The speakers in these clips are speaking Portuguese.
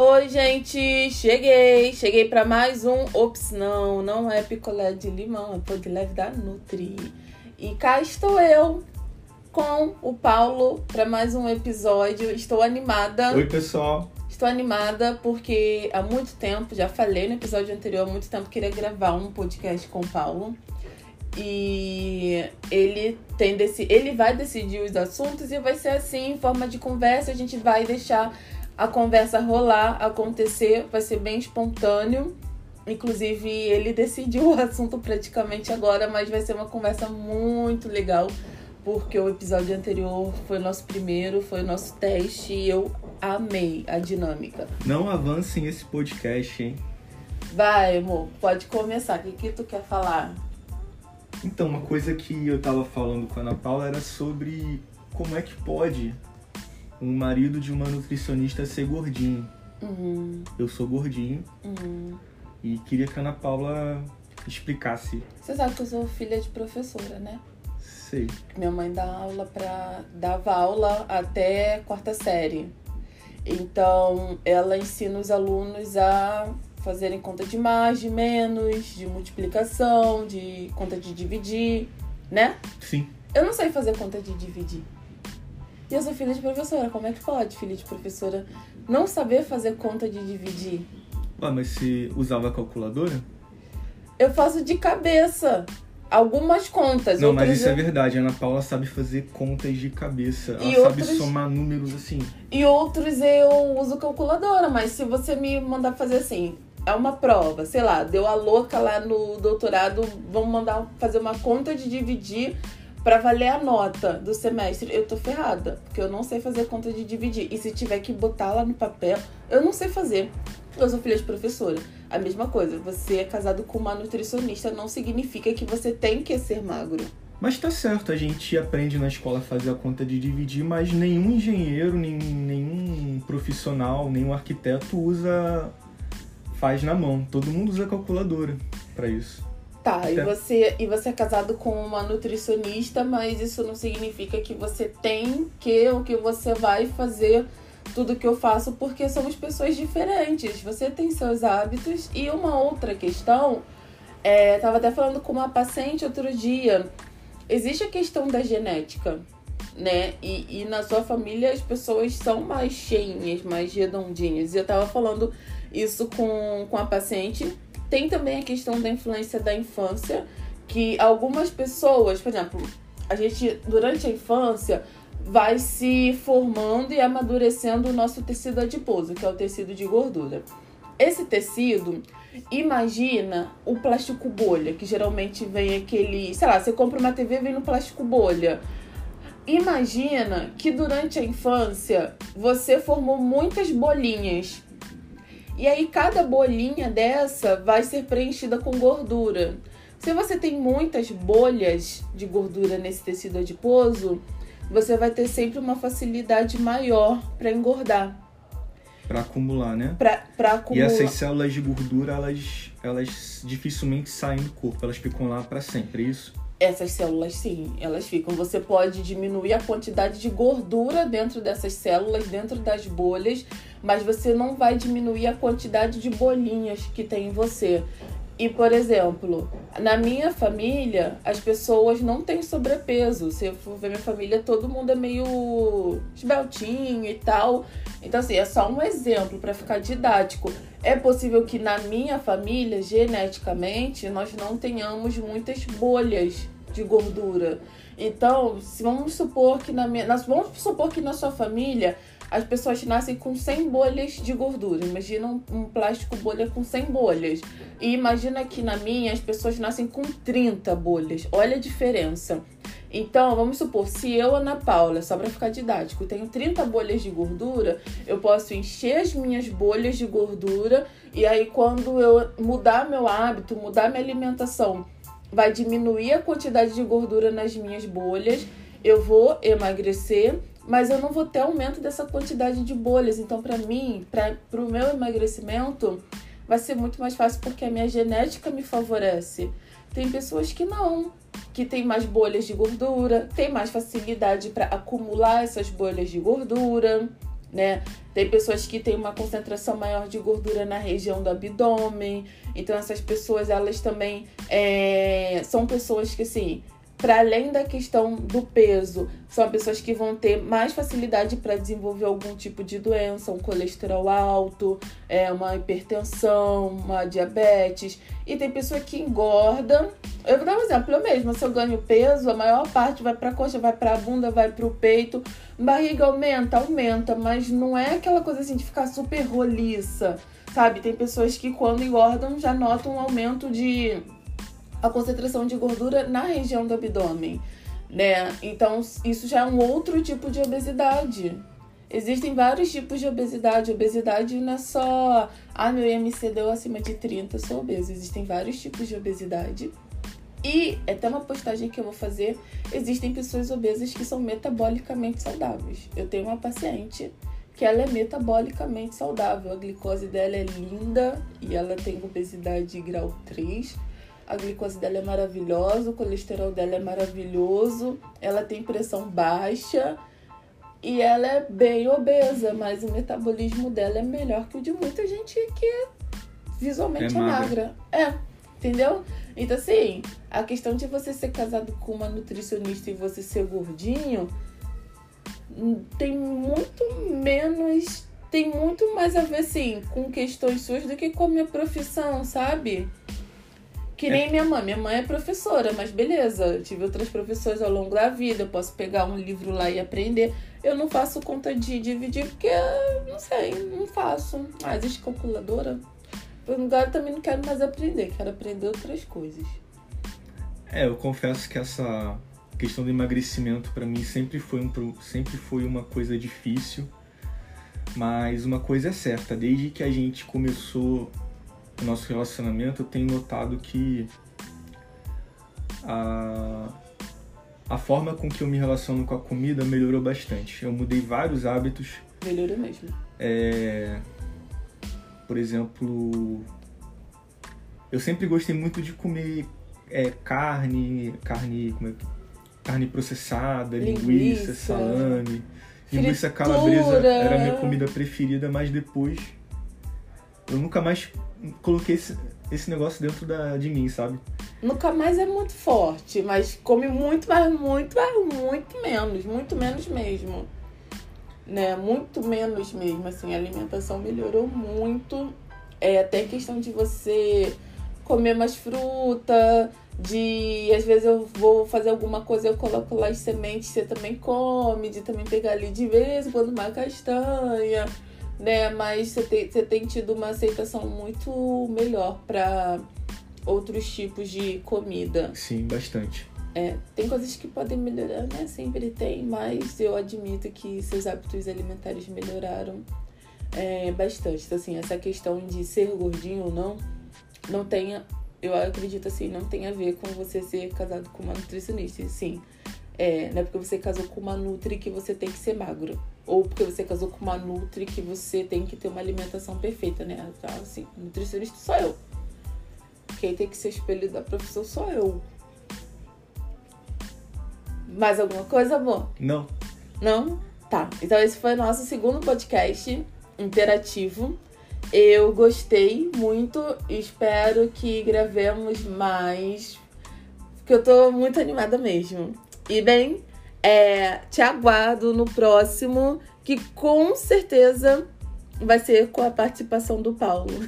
Oi, gente, cheguei, cheguei para mais um. Ops, não, não é picolé de limão, é pão de leve da Nutri. E cá estou eu com o Paulo para mais um episódio. Estou animada. Oi, pessoal. Estou animada porque há muito tempo, já falei no episódio anterior, há muito tempo queria gravar um podcast com o Paulo. E ele tem desse, ele vai decidir os assuntos e vai ser assim, em forma de conversa, a gente vai deixar a conversa rolar, acontecer, vai ser bem espontâneo. Inclusive, ele decidiu o assunto praticamente agora, mas vai ser uma conversa muito legal, porque o episódio anterior foi o nosso primeiro, foi o nosso teste e eu amei a dinâmica. Não avancem esse podcast, hein? Vai, amor, pode começar. O que, que tu quer falar? Então, uma coisa que eu tava falando com a Ana Paula era sobre como é que pode um marido de uma nutricionista ser gordinho. Uhum, Eu sou gordinho uhum. e queria que a Ana Paula explicasse. Você sabe que eu sou filha de professora, né? Sei. Minha mãe dá aula para dava aula até quarta série. Então, ela ensina os alunos a fazerem conta de mais, de menos, de multiplicação, de conta de dividir, né? Sim. Eu não sei fazer conta de dividir. E eu sou filha de professora. Como é que pode, filha de professora, não saber fazer conta de dividir? Ah, mas você usava calculadora? Eu faço de cabeça algumas contas. Não, mas isso é verdade. A Ana Paula sabe fazer contas de cabeça. Ela E sabe somar números assim. E outros eu uso calculadora, mas se você me mandar fazer assim, é uma prova, sei lá, deu a louca lá no doutorado, vamos mandar fazer uma conta de dividir pra valer a nota do semestre, eu tô ferrada, porque eu não sei fazer conta de dividir. E se tiver que botar lá no papel, eu não sei fazer. Eu sou filha de professora. A mesma coisa, você é casado com uma nutricionista, não significa que você tem que ser magro. Mas tá certo, a gente aprende na escola a fazer a conta de dividir, mas nenhum engenheiro, nem, nenhum profissional, nenhum arquiteto usa. faz na mão. Todo mundo usa calculadora pra isso. Tá, e você, e você é casado com uma nutricionista, mas isso não significa que você tem que ou que você vai fazer tudo que eu faço, porque somos pessoas diferentes. Você tem seus hábitos. E uma outra questão, é, tava até falando com uma paciente outro dia. Existe a questão da genética, né? E, e na sua família as pessoas são mais cheinhas, mais redondinhas. E eu tava falando isso com, com a paciente. Tem também a questão da influência da infância, que algumas pessoas, por exemplo, a gente durante a infância vai se formando e amadurecendo o nosso tecido adiposo, que é o tecido de gordura. Esse tecido, imagina o plástico bolha, que geralmente vem aquele, sei lá, você compra uma TV vem no plástico bolha. Imagina que durante a infância você formou muitas bolinhas. E aí cada bolinha dessa vai ser preenchida com gordura. Se você tem muitas bolhas de gordura nesse tecido adiposo, você vai ter sempre uma facilidade maior para engordar, Pra acumular, né? para E acumular. essas células de gordura, elas, elas dificilmente saem do corpo, elas ficam lá pra sempre, é isso? Essas células, sim, elas ficam. Você pode diminuir a quantidade de gordura dentro dessas células, dentro das bolhas, mas você não vai diminuir a quantidade de bolinhas que tem em você. E, por exemplo, na minha família, as pessoas não têm sobrepeso. Se eu for ver minha família, todo mundo é meio esbeltinho e tal. Então, assim, é só um exemplo para ficar didático. É possível que na minha família, geneticamente, nós não tenhamos muitas bolhas de gordura. Então, se vamos supor que na minha, vamos supor que na sua família as pessoas nascem com 100 bolhas de gordura. Imagina um, plástico bolha com 100 bolhas. E imagina que na minha as pessoas nascem com 30 bolhas. Olha a diferença. Então, vamos supor, se eu, Ana Paula, só para ficar didático, tenho 30 bolhas de gordura, eu posso encher as minhas bolhas de gordura e aí quando eu mudar meu hábito, mudar minha alimentação, vai diminuir a quantidade de gordura nas minhas bolhas, eu vou emagrecer, mas eu não vou ter aumento dessa quantidade de bolhas. Então, para mim, para o meu emagrecimento, vai ser muito mais fácil porque a minha genética me favorece. Tem pessoas que não, que tem mais bolhas de gordura, tem mais facilidade para acumular essas bolhas de gordura. né? Tem pessoas que têm uma concentração maior de gordura na região do abdômen. Então, essas pessoas, elas também é, são pessoas que, assim, para além da questão do peso, são pessoas que vão ter mais facilidade para desenvolver algum tipo de doença, um colesterol alto, é, uma hipertensão, uma diabetes. E tem pessoa que engorda. Eu vou dar um exemplo, eu mesma, se eu ganho peso, a maior parte vai para a coxa, vai para a bunda, vai para o peito. Barriga aumenta, aumenta, mas não é aquela coisa assim de ficar super roliça, sabe? Tem pessoas que quando engordam já notam um aumento de a concentração de gordura na região do abdômen, né? Então, isso já é um outro tipo de obesidade. Existem vários tipos de obesidade. Obesidade não é só, ah, meu IMC deu acima de 30, eu sou obeso. Existem vários tipos de obesidade. E até uma postagem que eu vou fazer, existem pessoas obesas que são metabolicamente saudáveis. Eu tenho uma paciente que ela é metabolicamente saudável. A glicose dela é linda e ela tem obesidade grau 3 a glicose dela é maravilhosa, o colesterol dela é maravilhoso, ela tem pressão baixa e ela é bem obesa, mas o metabolismo dela é melhor que o de muita gente que visualmente é, é magra. É, entendeu? Então, assim, a questão de você ser casado com uma nutricionista e você ser gordinho hum, tem muito menos. Tem muito mais a ver, assim, com questões suas do que com a minha profissão, sabe? Que nem é. minha mãe. Minha mãe é professora, mas beleza. Eu tive outras professores ao longo da vida. Eu posso pegar um livro lá e aprender. Eu não faço conta de dividir porque, não sei, não faço. Ah, existe calculadora? Agora também não quero mais aprender. Quero aprender outras coisas. É, eu confesso que essa questão do emagrecimento para mim sempre foi, um, sempre foi uma coisa difícil. Mas uma coisa é certa, desde que a gente começou nosso relacionamento, eu tenho notado que a, a forma com que eu me relaciono com a comida melhorou bastante. Eu mudei vários hábitos. Melhorou mesmo. É, por exemplo, eu sempre gostei muito de comer é, carne, carne, como é, carne processada, linguiça, linguiça salame. Linguiça calabresa era a minha comida preferida, mas depois eu nunca mais coloquei esse, esse negócio dentro da, de mim, sabe? Nunca mais é muito forte, mas come muito, mas muito, mas muito menos, muito menos mesmo. Né? Muito menos mesmo, assim, a alimentação melhorou muito. É até questão de você comer mais fruta, de às vezes eu vou fazer alguma coisa, eu coloco lá as sementes, você também come, de também pegar ali de vez em quando uma castanha né? Mas você tem, você tem tido uma aceitação muito melhor para outros tipos de comida. Sim, bastante. É, tem coisas que podem melhorar, né? Sempre tem, mas eu admito que seus hábitos alimentares melhoraram é, bastante. Então, assim, essa questão de ser gordinho ou não, não tem, eu acredito assim, não tem a ver com você ser casado com uma nutricionista. Sim, é, não é porque você casou com uma nutri que você tem que ser magro ou porque você casou com uma Nutri que você tem que ter uma alimentação perfeita, né? Tá, assim, nutricionista sou eu. Quem tem que ser espelho da profissão sou eu. Mais alguma coisa, amor? Não. Não? Tá. Então esse foi o nosso segundo podcast interativo. Eu gostei muito, espero que gravemos mais, porque eu tô muito animada mesmo. E bem, é, te aguardo no próximo, que com certeza vai ser com a participação do Paulo.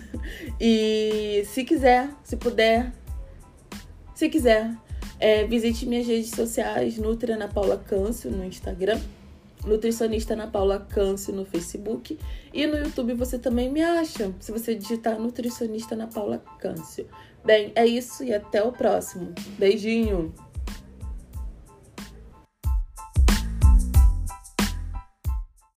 E se quiser, se puder, se quiser, é, visite minhas redes sociais, Nutri Ana Paula Câncio no Instagram, Nutricionista Ana Paula Câncio no Facebook e no YouTube você também me acha, se você digitar Nutricionista Ana Paula Câncio. Bem, é isso e até o próximo. Beijinho!